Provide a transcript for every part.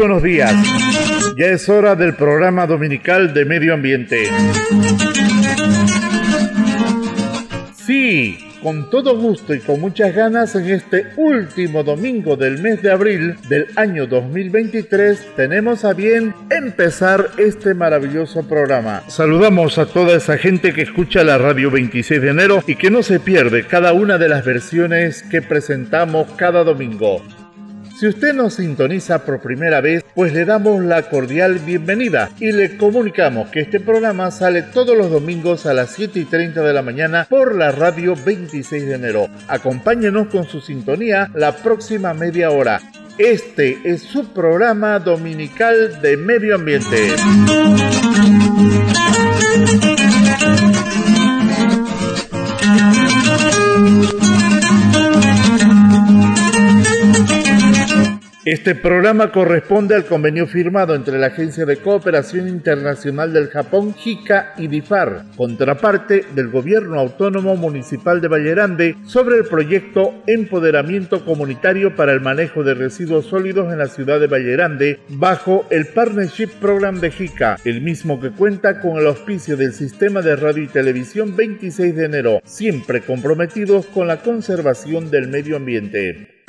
Buenos días. Ya es hora del programa dominical de medio ambiente. Sí, con todo gusto y con muchas ganas en este último domingo del mes de abril del año 2023 tenemos a bien empezar este maravilloso programa. Saludamos a toda esa gente que escucha la radio 26 de enero y que no se pierde cada una de las versiones que presentamos cada domingo. Si usted nos sintoniza por primera vez, pues le damos la cordial bienvenida y le comunicamos que este programa sale todos los domingos a las 7 y 30 de la mañana por la radio 26 de enero. Acompáñenos con su sintonía la próxima media hora. Este es su programa dominical de medio ambiente. Este programa corresponde al convenio firmado entre la Agencia de Cooperación Internacional del Japón, JICA y DIFAR, contraparte del Gobierno Autónomo Municipal de Vallerande, sobre el proyecto Empoderamiento Comunitario para el Manejo de Residuos Sólidos en la ciudad de Vallerande, bajo el Partnership Program de JICA, el mismo que cuenta con el auspicio del Sistema de Radio y Televisión 26 de enero, siempre comprometidos con la conservación del medio ambiente.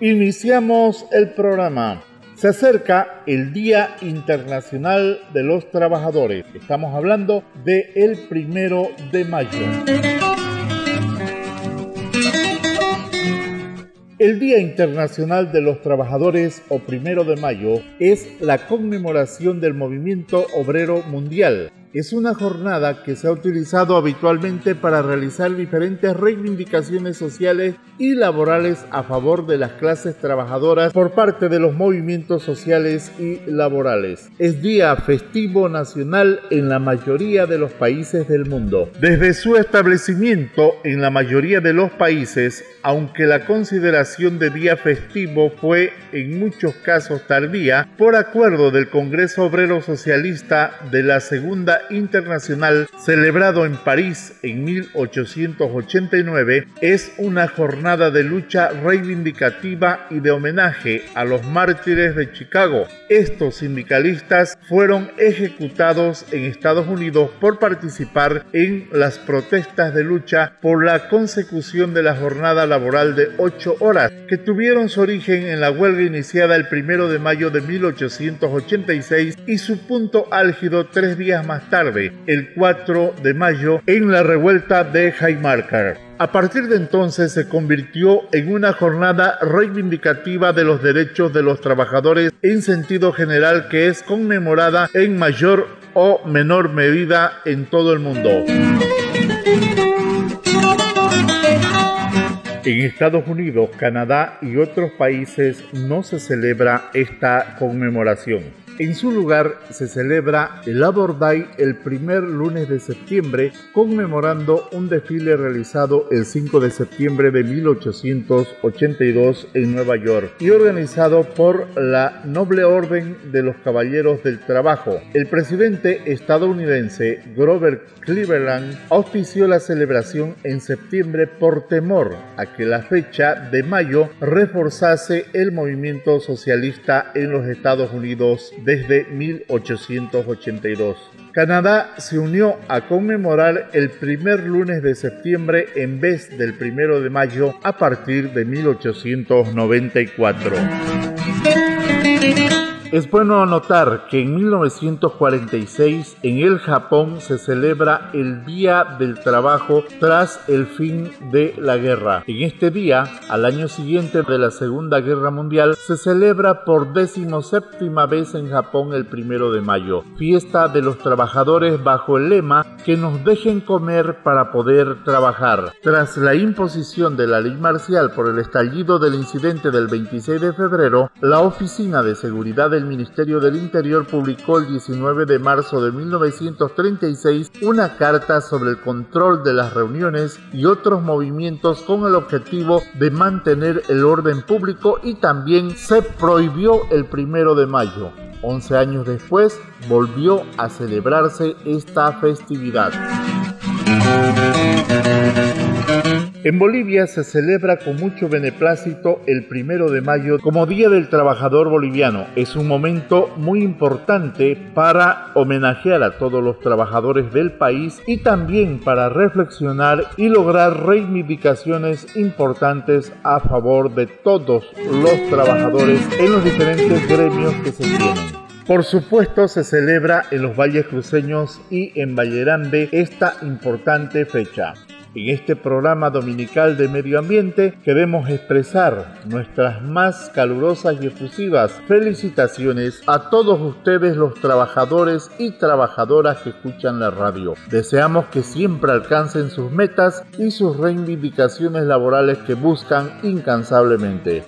Iniciamos el programa. Se acerca el Día Internacional de los Trabajadores. Estamos hablando de el primero de mayo. El Día Internacional de los Trabajadores o primero de mayo es la conmemoración del movimiento obrero mundial es una jornada que se ha utilizado habitualmente para realizar diferentes reivindicaciones sociales y laborales a favor de las clases trabajadoras por parte de los movimientos sociales y laborales. Es día festivo nacional en la mayoría de los países del mundo. Desde su establecimiento en la mayoría de los países, aunque la consideración de día festivo fue en muchos casos tardía, por acuerdo del Congreso Obrero Socialista de la Segunda Internacional celebrado en París en 1889 es una jornada de lucha reivindicativa y de homenaje a los mártires de Chicago. Estos sindicalistas fueron ejecutados en Estados Unidos por participar en las protestas de lucha por la consecución de la jornada laboral de 8 horas que tuvieron su origen en la huelga iniciada el 1 de mayo de 1886 y su punto álgido tres días más tarde, el 4 de mayo, en la revuelta de Haymarket. A partir de entonces se convirtió en una jornada reivindicativa de los derechos de los trabajadores en sentido general que es conmemorada en mayor o menor medida en todo el mundo. En Estados Unidos, Canadá y otros países no se celebra esta conmemoración. En su lugar se celebra el Labor Day el primer lunes de septiembre, conmemorando un desfile realizado el 5 de septiembre de 1882 en Nueva York y organizado por la Noble Orden de los Caballeros del Trabajo. El presidente estadounidense Grover Cleveland auspició la celebración en septiembre por temor a que la fecha de mayo reforzase el movimiento socialista en los Estados Unidos desde 1882. Canadá se unió a conmemorar el primer lunes de septiembre en vez del primero de mayo a partir de 1894. Es bueno anotar que en 1946 en el Japón se celebra el Día del Trabajo tras el fin de la guerra. En este día, al año siguiente de la Segunda Guerra Mundial, se celebra por decimoséptima vez en Japón el primero de mayo, fiesta de los trabajadores bajo el lema que nos dejen comer para poder trabajar. Tras la imposición de la ley marcial por el estallido del incidente del 26 de febrero, la Oficina de Seguridad del Ministerio del Interior publicó el 19 de marzo de 1936 una carta sobre el control de las reuniones y otros movimientos con el objetivo de mantener el orden público y también se prohibió el primero de mayo. 11 años después volvió a celebrarse esta festividad. En Bolivia se celebra con mucho beneplácito el primero de mayo como Día del Trabajador Boliviano. Es un momento muy importante para homenajear a todos los trabajadores del país y también para reflexionar y lograr reivindicaciones importantes a favor de todos los trabajadores en los diferentes gremios que se tienen. Por supuesto se celebra en los valles cruceños y en Vallerande esta importante fecha. En este programa dominical de medio ambiente queremos expresar nuestras más calurosas y efusivas felicitaciones a todos ustedes los trabajadores y trabajadoras que escuchan la radio. Deseamos que siempre alcancen sus metas y sus reivindicaciones laborales que buscan incansablemente.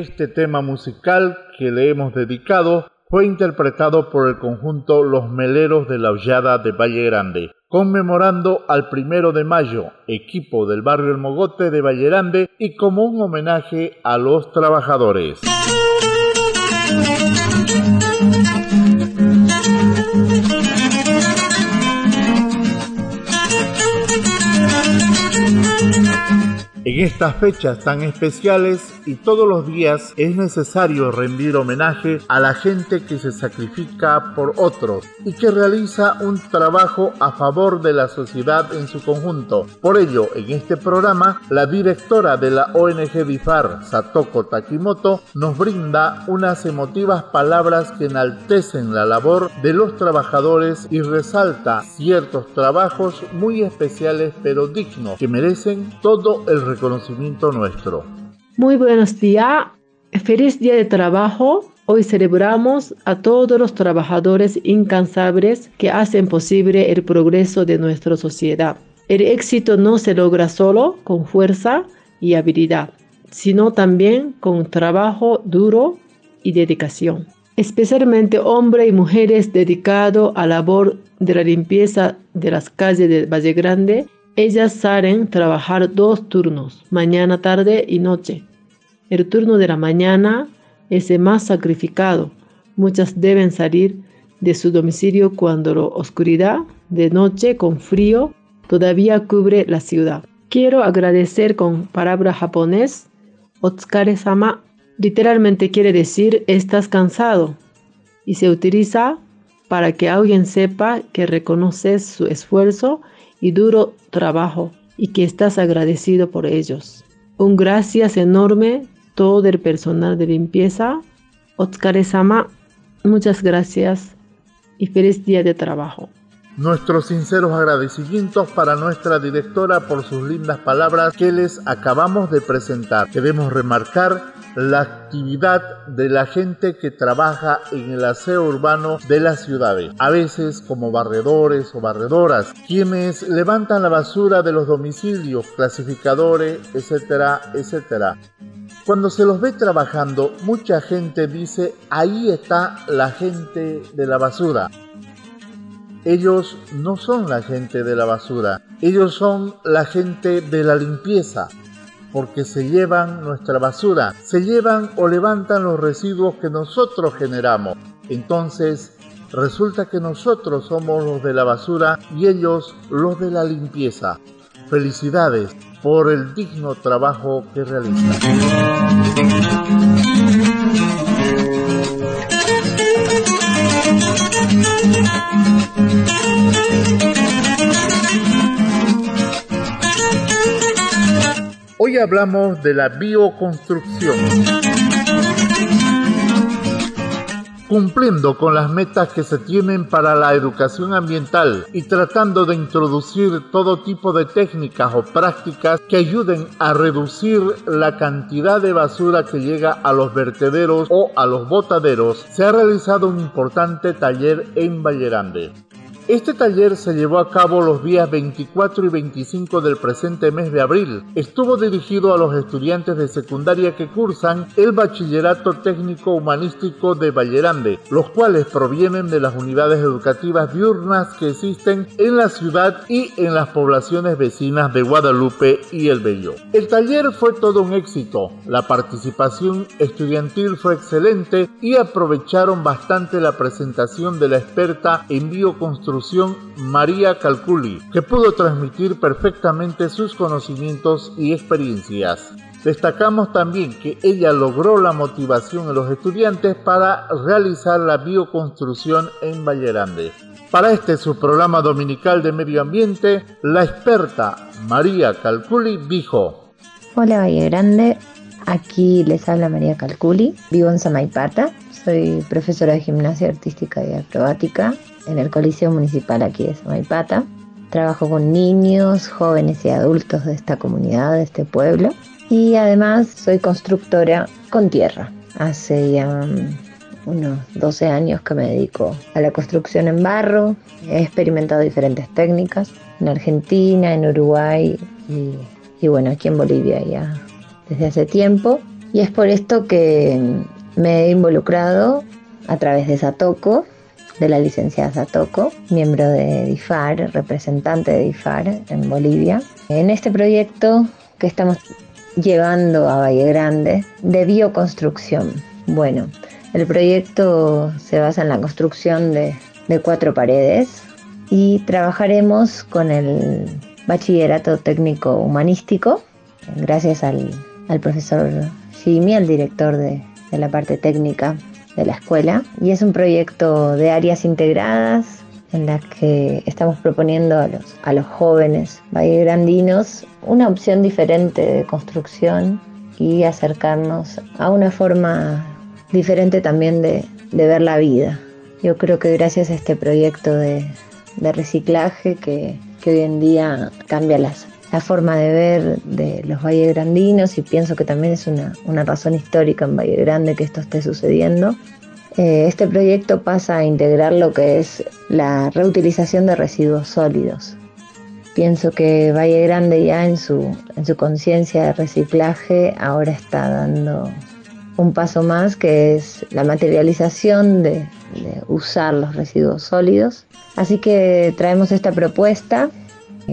Este tema musical que le hemos dedicado fue interpretado por el conjunto Los Meleros de la Hollada de Valle Grande, conmemorando al primero de mayo, equipo del barrio El Mogote de Valle Grande y como un homenaje a los trabajadores. En estas fechas tan especiales y todos los días es necesario rendir homenaje a la gente que se sacrifica por otros y que realiza un trabajo a favor de la sociedad en su conjunto. Por ello, en este programa, la directora de la ONG DIFAR, Satoko Takimoto, nos brinda unas emotivas palabras que enaltecen la labor de los trabajadores y resalta ciertos trabajos muy especiales pero dignos que merecen todo el reconocimiento nuestro. Muy buenos días, feliz día de trabajo. Hoy celebramos a todos los trabajadores incansables que hacen posible el progreso de nuestra sociedad. El éxito no se logra solo con fuerza y habilidad, sino también con trabajo duro y dedicación. Especialmente hombres y mujeres dedicados a la labor de la limpieza de las calles de Valle Grande ellas salen trabajar dos turnos, mañana, tarde y noche. El turno de la mañana es el más sacrificado. Muchas deben salir de su domicilio cuando la oscuridad de noche con frío todavía cubre la ciudad. Quiero agradecer con palabra japonés Otsukare-sama. Literalmente quiere decir estás cansado y se utiliza para que alguien sepa que reconoces su esfuerzo y duro trabajo y que estás agradecido por ellos. Un gracias enorme todo el personal de limpieza. Otsukare-sama, muchas gracias y feliz día de trabajo. Nuestros sinceros agradecimientos para nuestra directora por sus lindas palabras que les acabamos de presentar. Queremos remarcar la actividad de la gente que trabaja en el aseo urbano de las ciudades, a veces como barredores o barredoras, quienes levantan la basura de los domicilios, clasificadores, etcétera, etcétera. Cuando se los ve trabajando, mucha gente dice, ahí está la gente de la basura. Ellos no son la gente de la basura, ellos son la gente de la limpieza, porque se llevan nuestra basura, se llevan o levantan los residuos que nosotros generamos. Entonces, resulta que nosotros somos los de la basura y ellos los de la limpieza. Felicidades por el digno trabajo que realizan. Hablamos de la bioconstrucción. Cumpliendo con las metas que se tienen para la educación ambiental y tratando de introducir todo tipo de técnicas o prácticas que ayuden a reducir la cantidad de basura que llega a los vertederos o a los botaderos, se ha realizado un importante taller en Vallerande. Este taller se llevó a cabo los días 24 y 25 del presente mes de abril. Estuvo dirigido a los estudiantes de secundaria que cursan el Bachillerato Técnico Humanístico de Vallerande, los cuales provienen de las unidades educativas diurnas que existen en la ciudad y en las poblaciones vecinas de Guadalupe y El Bello. El taller fue todo un éxito, la participación estudiantil fue excelente y aprovecharon bastante la presentación de la experta en bioconstrucción María Calculi, que pudo transmitir perfectamente sus conocimientos y experiencias. Destacamos también que ella logró la motivación en los estudiantes para realizar la bioconstrucción en Vallerande. Para este su programa dominical de medio ambiente, la experta María Calculi dijo: Hola Valle Grande, aquí les habla María Calculi, vivo en Samaipata, soy profesora de gimnasia artística y acrobática en el Coliseo Municipal aquí de Samaipata. Trabajo con niños, jóvenes y adultos de esta comunidad, de este pueblo. Y además soy constructora con tierra. Hace ya mm, unos 12 años que me dedico a la construcción en barro. He experimentado diferentes técnicas en Argentina, en Uruguay y, y bueno, aquí en Bolivia ya desde hace tiempo. Y es por esto que me he involucrado a través de Satoco de la licenciada Satoko, miembro de DIFAR, representante de DIFAR en Bolivia. En este proyecto que estamos llevando a Valle Grande de bioconstrucción. Bueno, el proyecto se basa en la construcción de, de cuatro paredes y trabajaremos con el bachillerato técnico humanístico gracias al, profesor Jimmy, el director de, la parte técnica de la escuela. Y es un proyecto de áreas integradas en las que estamos proponiendo a los, a los jóvenes vallegrandinos una opción diferente de construcción y acercarnos a una forma diferente también de, ver la vida. Yo creo que gracias a este proyecto de, reciclaje que, hoy en día cambia las, la forma de ver de los Valles Grandinos y pienso que también es una, razón histórica en Valle Grande que esto esté sucediendo. Eh, este proyecto pasa a integrar lo que es la reutilización de residuos sólidos. Pienso que Valle Grande ya en su, en su conciencia de reciclaje ahora está dando un paso más que es la materialización de, usar los residuos sólidos. Así que traemos esta propuesta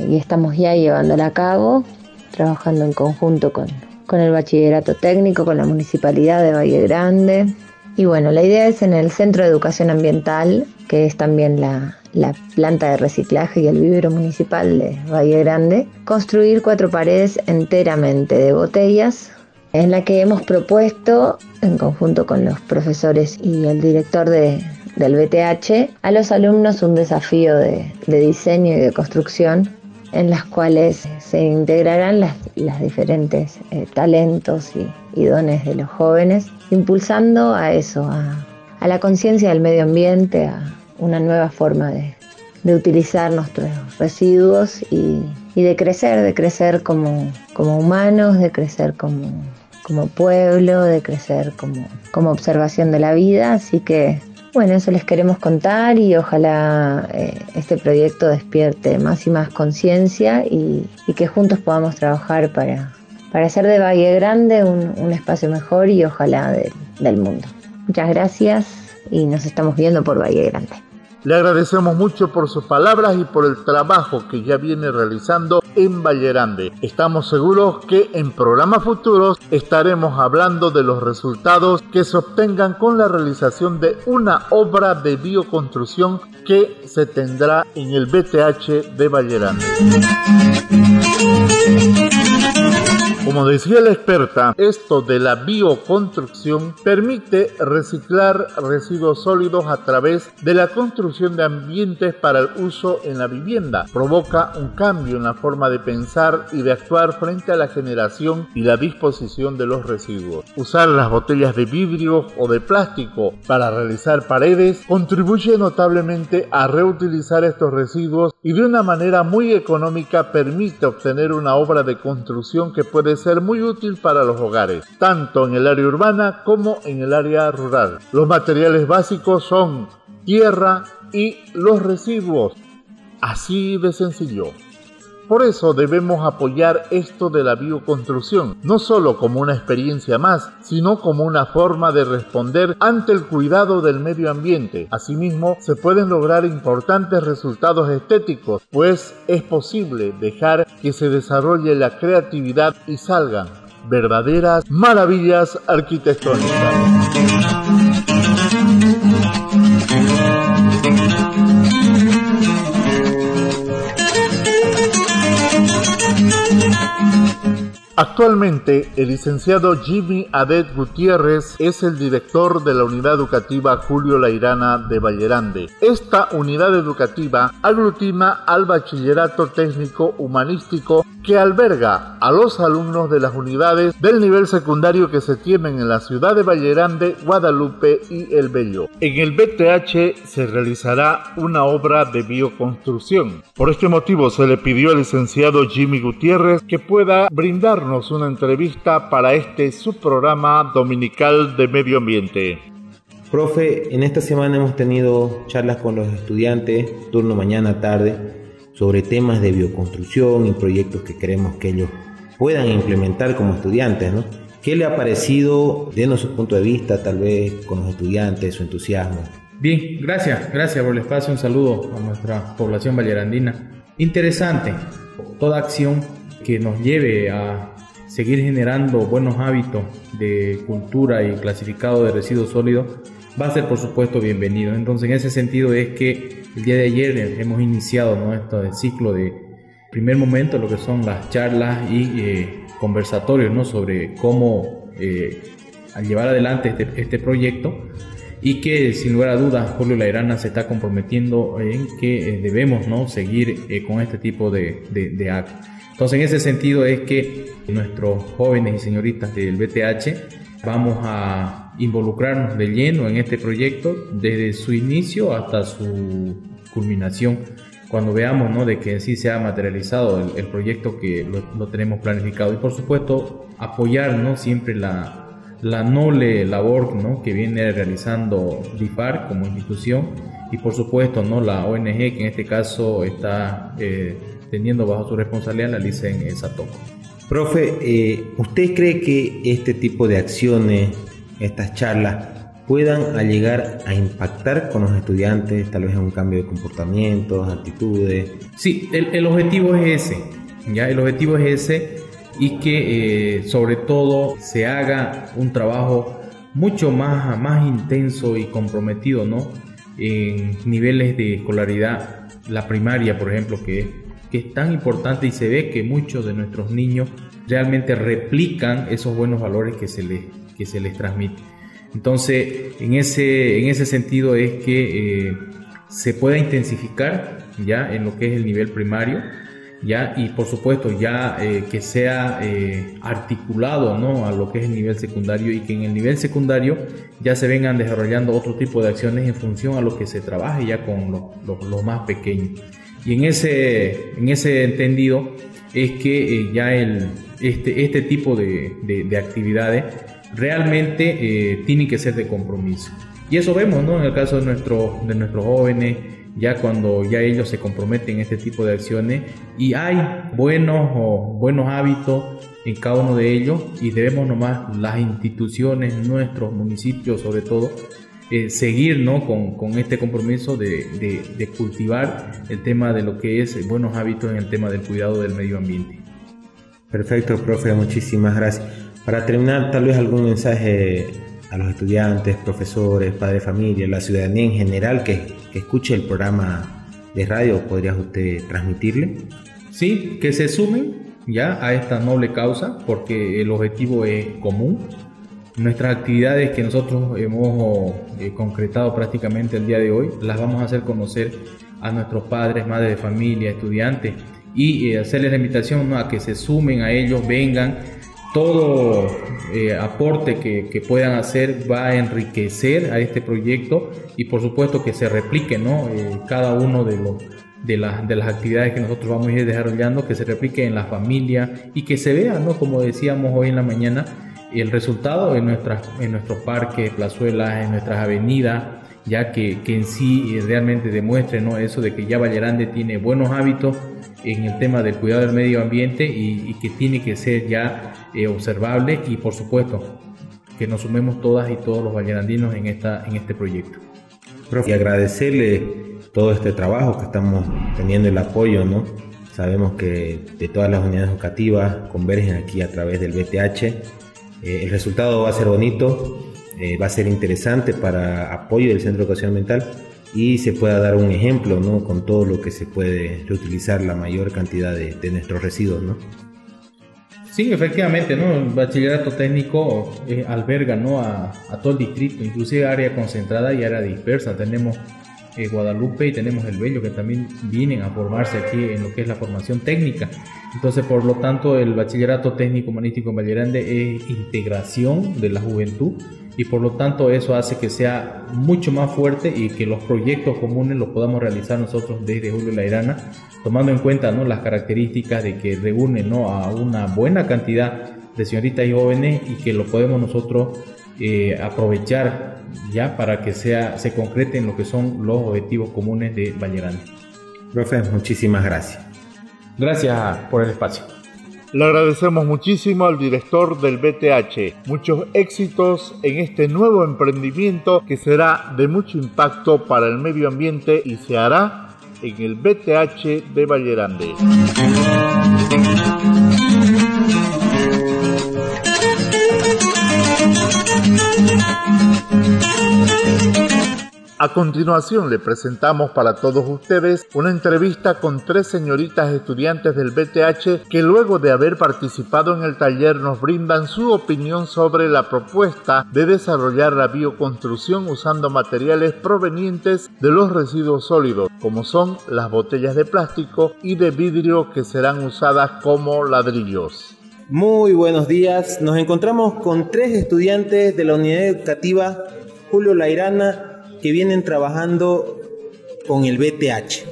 y estamos ya llevándola a cabo, trabajando en conjunto con, con el bachillerato técnico, con la municipalidad de Valle Grande. Y bueno, la idea es en el Centro de Educación Ambiental, que es también la, la planta de reciclaje y el vivero municipal de Valle Grande, construir cuatro paredes enteramente de botellas en la que hemos propuesto, en conjunto con los profesores y el director de, del BTH, a los alumnos un desafío de, diseño y de construcción en las cuales se integrarán las, diferentes eh, talentos y, dones de los jóvenes, impulsando a eso, a, la conciencia del medio ambiente, a una nueva forma de, utilizar nuestros residuos y, de crecer, de crecer como, como humanos, de crecer como, como pueblo, de crecer como, como observación de la vida. Así que, bueno, eso les queremos contar y ojalá eh, este proyecto despierte más y más conciencia y, que juntos podamos trabajar para, para hacer de Valle Grande un, espacio mejor y ojalá del mundo. Muchas gracias y nos estamos viendo por Valle Grande. Le agradecemos mucho por sus palabras y por el trabajo que ya viene realizando en Vallerande. Estamos seguros que en programas futuros estaremos hablando de los resultados que se obtengan con la realización de una obra de bioconstrucción que se tendrá en el BTH de Vallerande. Como decía la experta, esto de la bioconstrucción permite reciclar residuos sólidos a través de la construcción de ambientes para el uso en la vivienda. Provoca un cambio en la forma de pensar y de actuar frente a la generación y la disposición de los residuos. Usar las botellas de vidrio o de plástico para realizar paredes contribuye notablemente a reutilizar estos residuos y de una manera muy económica permite obtener una obra de construcción que puede ser muy útil para los hogares, tanto en el área urbana como en el área rural. Los materiales básicos son tierra y los residuos. Así de sencillo. Por eso debemos apoyar esto de la bioconstrucción, no solo como una experiencia más, sino como una forma de responder ante el cuidado del medio ambiente. Asimismo, se pueden lograr importantes resultados estéticos, pues es posible dejar que se desarrolle la creatividad y salgan verdaderas maravillas arquitectónicas. Actualmente, el licenciado Jimmy Adet Gutiérrez es el director de la unidad educativa Julio Lairana de Vallerande. Esta unidad educativa aglutina al bachillerato técnico humanístico que alberga a los alumnos de las unidades del nivel secundario que se tienen en la ciudad de Vallerande, Guadalupe y El Bello. En el BTH se realizará una obra de bioconstrucción. Por este motivo se le pidió al licenciado Jimmy Gutiérrez que pueda brindarnos una entrevista para este subprograma dominical de medio ambiente. Profe, en esta semana hemos tenido charlas con los estudiantes, turno mañana tarde, sobre temas de bioconstrucción y proyectos que queremos que ellos puedan implementar como estudiantes, ¿no? ¿Qué le ha parecido, denos su punto de vista, tal vez con los estudiantes, su entusiasmo? Bien, gracias, gracias por el espacio, un saludo a nuestra población vallerandina. Interesante, toda acción que nos lleve a seguir generando buenos hábitos de cultura y clasificado de residuos sólidos va a ser por supuesto bienvenido. Entonces en ese sentido es que el día de ayer hemos iniciado ¿no? este ciclo de primer momento, lo que son las charlas y eh, conversatorios ¿no? sobre cómo llevar adelante este, este, proyecto y que sin lugar a dudas Julio Lairana se está comprometiendo en que debemos ¿no? seguir con este tipo de, de, de actos. Entonces en ese sentido es que nuestros jóvenes y señoritas del BTH vamos a involucrarnos de lleno en este proyecto desde su inicio hasta su culminación cuando veamos ¿no? de que en sí se ha materializado el, proyecto que lo, tenemos planificado y por supuesto apoyar siempre la, la noble labor ¿no? que viene realizando DIFAR como institución y por supuesto ¿no? la ONG que en este caso está eh, teniendo bajo su responsabilidad la LICEN Satoco. Profe, eh, ¿usted cree que este tipo de acciones, estas charlas, puedan llegar a impactar con los estudiantes, tal vez en un cambio de comportamientos, actitudes? Sí, el, objetivo es ese, ¿ya? El objetivo es ese y que eh, sobre todo se haga un trabajo mucho más, más intenso y comprometido, ¿no? En niveles de escolaridad, la primaria, por ejemplo, que que es tan importante y se ve que muchos de nuestros niños realmente replican esos buenos valores que se les, que se les transmite. Entonces, en ese, en ese sentido es que eh, se pueda intensificar ya en lo que es el nivel primario, ya y por supuesto ya eh, que sea eh, articulado ¿no? a lo que es el nivel secundario y que en el nivel secundario ya se vengan desarrollando otro tipo de acciones en función a lo que se trabaje ya con los, los más pequeños. Y en ese, en ese entendido es que eh, ya el, este, este tipo de, de, actividades realmente eh, tienen que ser de compromiso. Y eso vemos ¿no? en el caso de, nuestro, de nuestros jóvenes, ya cuando ya ellos se comprometen en este tipo de acciones y hay buenos buenos hábitos en cada uno de ellos y debemos nomás las instituciones, nuestros municipios sobre todo, eh, seguir ¿no? con, con, este compromiso de, de, cultivar el tema de lo que es buenos hábitos en el tema del cuidado del medio ambiente. Perfecto, profe, muchísimas gracias. Para terminar, tal vez algún mensaje a los estudiantes, profesores, padres de familia, la ciudadanía en general que, que escuche el programa de radio, ¿podrías usted transmitirle? Sí, que se sumen ya a esta noble causa porque el objetivo es común Nuestras actividades que nosotros hemos eh, concretado prácticamente el día de hoy las vamos a hacer conocer a nuestros padres, madres de familia, estudiantes y eh, hacerles la invitación a que se sumen a ellos, vengan. Todo eh, aporte que, puedan hacer va a enriquecer a este proyecto y por supuesto que se replique ¿no? cada uno de los de, de, las actividades que nosotros vamos a ir desarrollando, que se replique en la familia y que se vea, ¿no? como decíamos hoy en la mañana, y el resultado en, nuestras, en nuestros parques, plazuelas, en nuestras avenidas, ya que, que en sí realmente demuestre ¿no? eso de que ya Vallerande tiene buenos hábitos en el tema del cuidado del medio ambiente y, que tiene que ser ya eh, observable y por supuesto que nos sumemos todas y todos los vallerandinos en, esta, en este proyecto. Y agradecerle todo este trabajo que estamos teniendo el apoyo, ¿no? Sabemos que de todas las unidades educativas convergen aquí a través del BTH eh, el resultado va a ser bonito, eh, va a ser interesante para apoyo del Centro de Educación Mental y se pueda dar un ejemplo ¿no? con todo lo que se puede reutilizar la mayor cantidad de, nuestros residuos. ¿no? Sí, efectivamente, ¿no? el bachillerato técnico eh, alberga ¿no? a, a, todo el distrito, inclusive área concentrada y área dispersa. Tenemos Guadalupe y tenemos el Bello que también vienen a formarse aquí en lo que es la formación técnica. Entonces, por lo tanto, el bachillerato técnico humanístico en Vallerande es integración de la juventud y por lo tanto eso hace que sea mucho más fuerte y que los proyectos comunes los podamos realizar nosotros desde Julio Lairana, tomando en cuenta ¿no? las características de que reúne ¿no? a una buena cantidad de señoritas y jóvenes y que lo podemos nosotros eh, aprovechar ya para que sea, se concreten lo que son los objetivos comunes de Vallerande. Profe, muchísimas gracias. Gracias por el espacio. Le agradecemos muchísimo al director del BTH. Muchos éxitos en este nuevo emprendimiento que será de mucho impacto para el medio ambiente y se hará en el BTH de Vallerande. A continuación le presentamos para todos ustedes una entrevista con tres señoritas estudiantes del BTH que luego de haber participado en el taller nos brindan su opinión sobre la propuesta de desarrollar la bioconstrucción usando materiales provenientes de los residuos sólidos, como son las botellas de plástico y de vidrio que serán usadas como ladrillos. Muy buenos días, nos encontramos con tres estudiantes de la unidad educativa Julio Lairana que vienen trabajando con el BTH.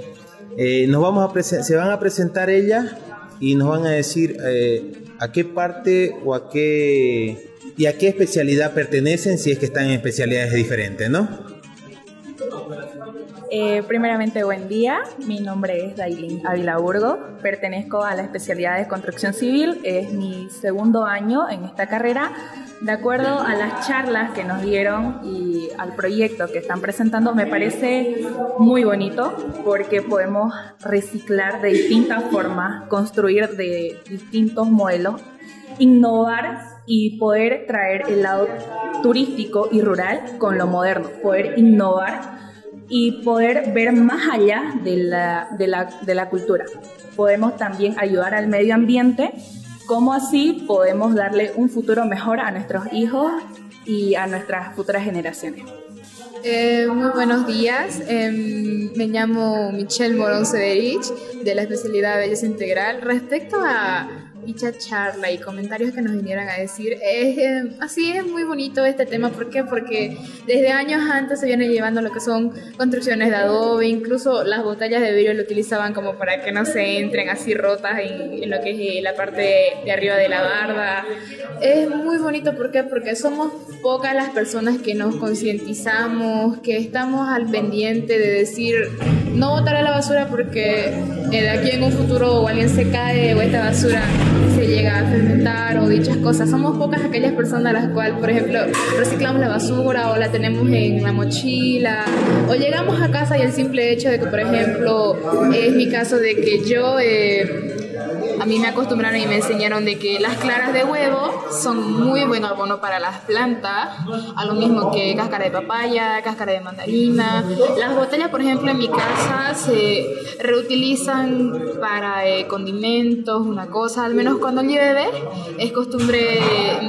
Eh, nos vamos a se van a presentar ellas y nos van a decir eh, a qué parte o a qué y a qué especialidad pertenecen si es que están en especialidades diferentes, ¿no? Eh, primeramente, buen día. Mi nombre es Dailin Ávila Burgo. Pertenezco a la especialidad de construcción civil. Es mi segundo año en esta carrera. De acuerdo a las charlas que nos dieron y al proyecto que están presentando, me parece muy bonito porque podemos reciclar de distintas formas, construir de distintos modelos, innovar y poder traer el lado turístico y rural con lo moderno, poder innovar y poder ver más allá de la, de la, de la cultura. Podemos también ayudar al medio ambiente, como así podemos darle un futuro mejor a nuestros hijos y a nuestras futuras generaciones. Eh, muy buenos días, em, me llamo Michelle Morón Cederich de la especialidad Belleza Integral. Respecto a dicha charla y comentarios que nos vinieran a decir. Es, eh, así es muy bonito este tema. ¿Por qué? Porque desde años antes se viene llevando lo que son construcciones de adobe, incluso las botellas de vidrio lo utilizaban como para que no se entren así rotas en, lo que es eh, la parte de, arriba de la barda. Es muy bonito. ¿por qué? Porque somos pocas las personas que nos concientizamos, que estamos al pendiente de decir no botar a la basura porque eh, de aquí en un futuro alguien se cae o esta basura se llega a fermentar o dichas cosas. Somos pocas aquellas personas a las cuales, por ejemplo, reciclamos la basura o la tenemos en la mochila o llegamos a casa y el simple hecho de que, por ejemplo, es mi caso de que yo... Eh, a mí me acostumbraron y me enseñaron de que las claras de huevo son muy buen abono para las plantas, a lo mismo que cáscara de papaya, cáscara de mandarina. Las botellas, por ejemplo, en mi casa se reutilizan para eh, condimentos, una cosa, al menos cuando llueve, es costumbre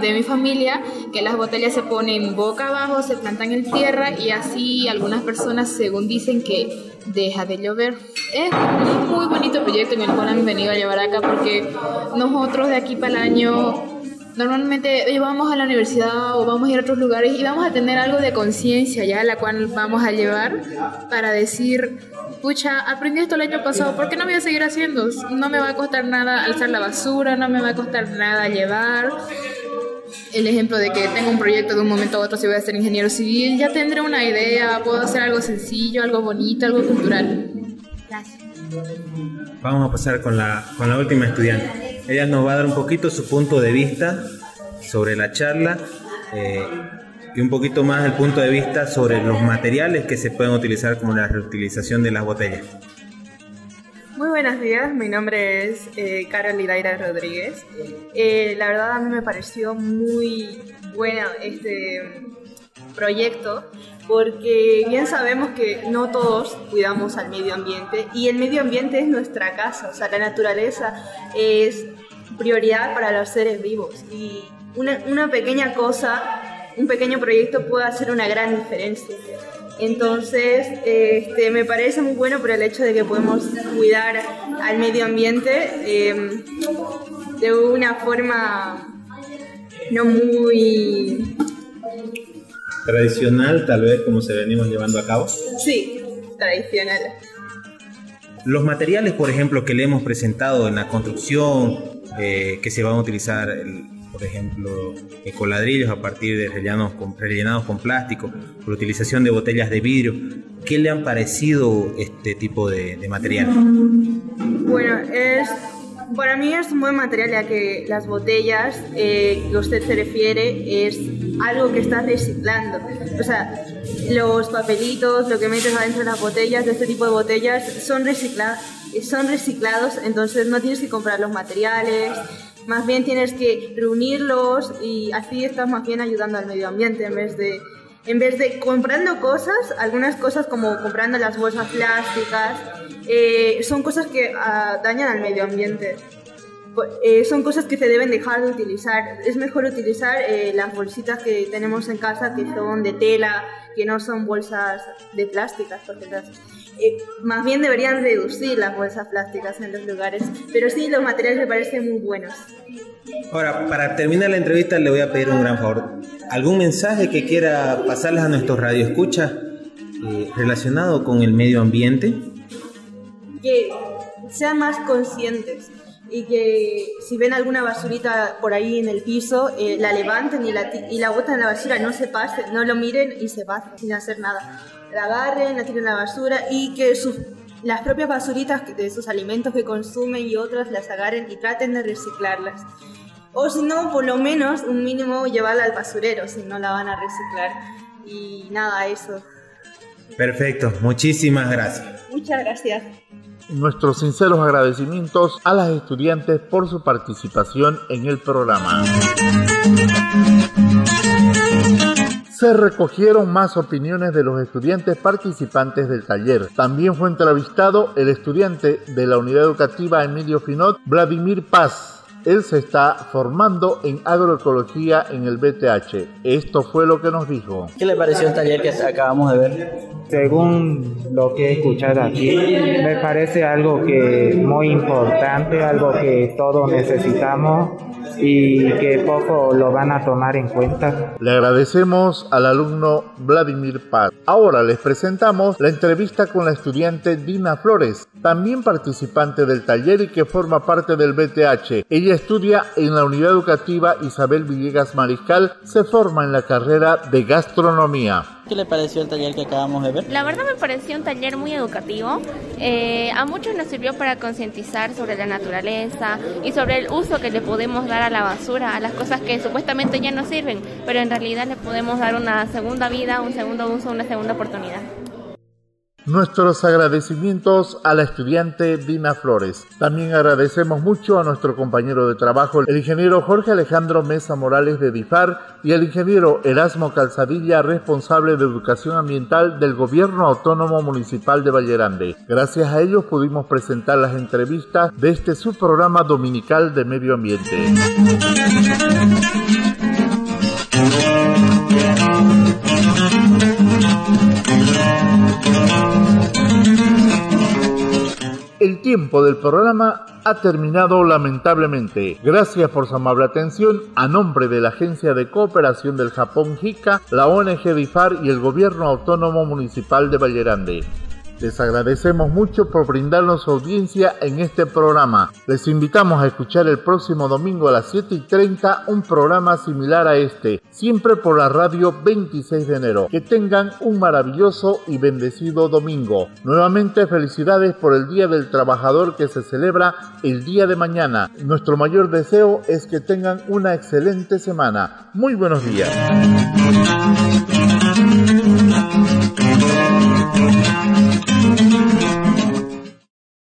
de, mi familia que las botellas se ponen boca abajo, se plantan en tierra y así algunas personas, según dicen que deja de llover. Es un muy bonito proyecto en el cual han venido a llevar acá porque nosotros de aquí para el año normalmente vamos a la universidad o vamos a ir a otros lugares y vamos a tener algo de conciencia ya la cual vamos a llevar para decir, pucha, aprendí esto el año pasado, ¿por qué no voy a seguir haciendo? No me va a costar nada alzar la basura, no me va a costar nada llevar el ejemplo de que tengo un proyecto de un momento a otro si voy a ser ingeniero civil, ya tendré una idea, puedo hacer algo sencillo, algo bonito, algo cultural. Gracias. Vamos a pasar con la, con la última estudiante. Ella nos va a dar un poquito su punto de vista sobre la charla eh, y un poquito más el punto de vista sobre los materiales que se pueden utilizar como la reutilización de las botellas. Muy buenos días, mi nombre es eh, Carol Hidaira Rodríguez. Eh, la verdad a mí me pareció muy bueno este proyecto porque bien sabemos que no todos cuidamos al medio ambiente y el medio ambiente es nuestra casa, o sea, la naturaleza es prioridad para los seres vivos y una, una pequeña cosa, un pequeño proyecto puede hacer una gran diferencia. Entonces, este, me parece muy bueno por el hecho de que podemos cuidar al medio ambiente em, de una forma no muy tradicional, tal vez como se venimos llevando a cabo. Sí, tradicional. Los materiales, por ejemplo, que le hemos presentado en la construcción, eh, que se van a utilizar por ejemplo, ecoladrillos a partir de rellenados con, rellenados con plástico, por utilización de botellas de vidrio. ¿Qué le han parecido este tipo de, material? Bueno, es, para mí es un buen material ya que las botellas eh, que usted se refiere es algo que está reciclando. O sea, los papelitos, lo que metes adentro de las botellas, de este tipo de botellas, son, recicla son reciclados, entonces no tienes que comprar los materiales, más bien tienes que reunirlos y así estás más bien ayudando al medio ambiente en vez de En vez de comprando cosas, algunas cosas como comprando las bolsas plásticas, eh, son cosas que ah, dañan al medio ambiente. Eh, son cosas que se deben dejar de utilizar. Es mejor utilizar eh, las bolsitas que tenemos en casa que son de tela, que no son bolsas de plásticas, porque eh, más bien deberían reducir las bolsas plásticas en los lugares. Pero sí, los materiales me parecen muy buenos. Ahora, para terminar la entrevista, le voy a pedir un gran favor. ¿Algún mensaje que quiera pasarles a nuestros radioescuchas eh, relacionado con el medio ambiente? Que sean más conscientes y que si ven alguna basurita por ahí en el piso, eh, la levanten y la, y la botan en la basura, no se pasen, no lo miren y se pasen sin hacer nada. La agarren, la tiren a la basura y que sus, las propias basuritas de sus alimentos que consumen y otras las agarren y traten de reciclarlas. O si no, por lo menos un mínimo llevarla al basurero si no la van a reciclar. Y nada, eso. Perfecto, muchísimas gracias. Muchas gracias nuestros sinceros agradecimientos a las estudiantes por su participación en el programa. Se recogieron más opiniones de los estudiantes participantes del taller. También fue entrevistado el estudiante de la unidad educativa Emilio Finot, Vladimir Paz él se está formando en agroecología en el BTH. Esto fue lo que nos dijo. ¿Qué le pareció el taller que acabamos de ver? Según lo que he escuchado aquí, me parece algo que muy importante, algo que todos necesitamos y que poco lo van a tomar en cuenta. Le agradecemos al alumno Vladimir Paz. Ahora les presentamos la entrevista con la estudiante Dina Flores, también participante del taller y que forma parte del BTH. Ella estudia en la unidad educativa Isabel Villegas Mariscal, se forma en la carrera de gastronomía. ¿Qué le pareció el taller que acabamos de ver? La verdad me pareció un taller muy educativo. Eh, a muchos nos sirvió para concientizar sobre la naturaleza y sobre el uso que le podemos dar a la basura, a las cosas que supuestamente ya no sirven, pero en realidad le podemos dar una segunda vida, un segundo uso, una segunda oportunidad. Nuestros agradecimientos a la estudiante Dina Flores. También agradecemos mucho a nuestro compañero de trabajo, el ingeniero Jorge Alejandro Mesa Morales de DIFAR y el ingeniero Erasmo Calzadilla, responsable de educación ambiental del Gobierno Autónomo Municipal de Vallerande. Gracias a ellos pudimos presentar las entrevistas de este subprograma dominical de medio ambiente. Tiempo del programa ha terminado lamentablemente. Gracias por su amable atención. A nombre de la Agencia de Cooperación del Japón JICA, la ONG DIFAR y el Gobierno Autónomo Municipal de Vallerande. Les agradecemos mucho por brindarnos audiencia en este programa. Les invitamos a escuchar el próximo domingo a las 7 y 30 un programa similar a este, siempre por la radio 26 de enero. Que tengan un maravilloso y bendecido domingo. Nuevamente felicidades por el Día del Trabajador que se celebra el día de mañana. Nuestro mayor deseo es que tengan una excelente semana. Muy buenos días.